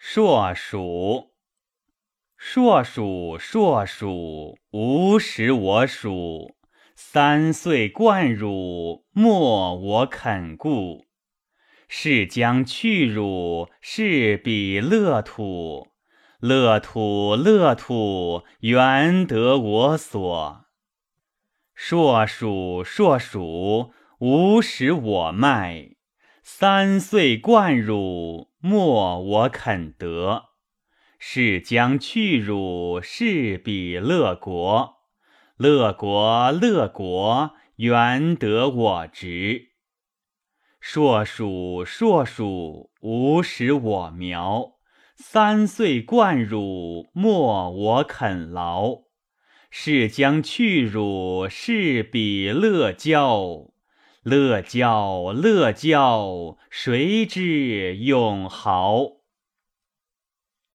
硕鼠，硕鼠，硕鼠，无食我黍。三岁贯汝，莫我肯顾。是将去汝，是彼乐土。乐土，乐土，原得我所。硕鼠，硕鼠，无食我麦。三岁贯汝，莫我肯得。是将去汝，是彼乐国。乐国，乐国，原得我直。硕鼠，硕鼠，无食我苗。三岁贯汝，莫我肯劳。是将去汝，是彼乐交。乐教，乐教，谁知永豪？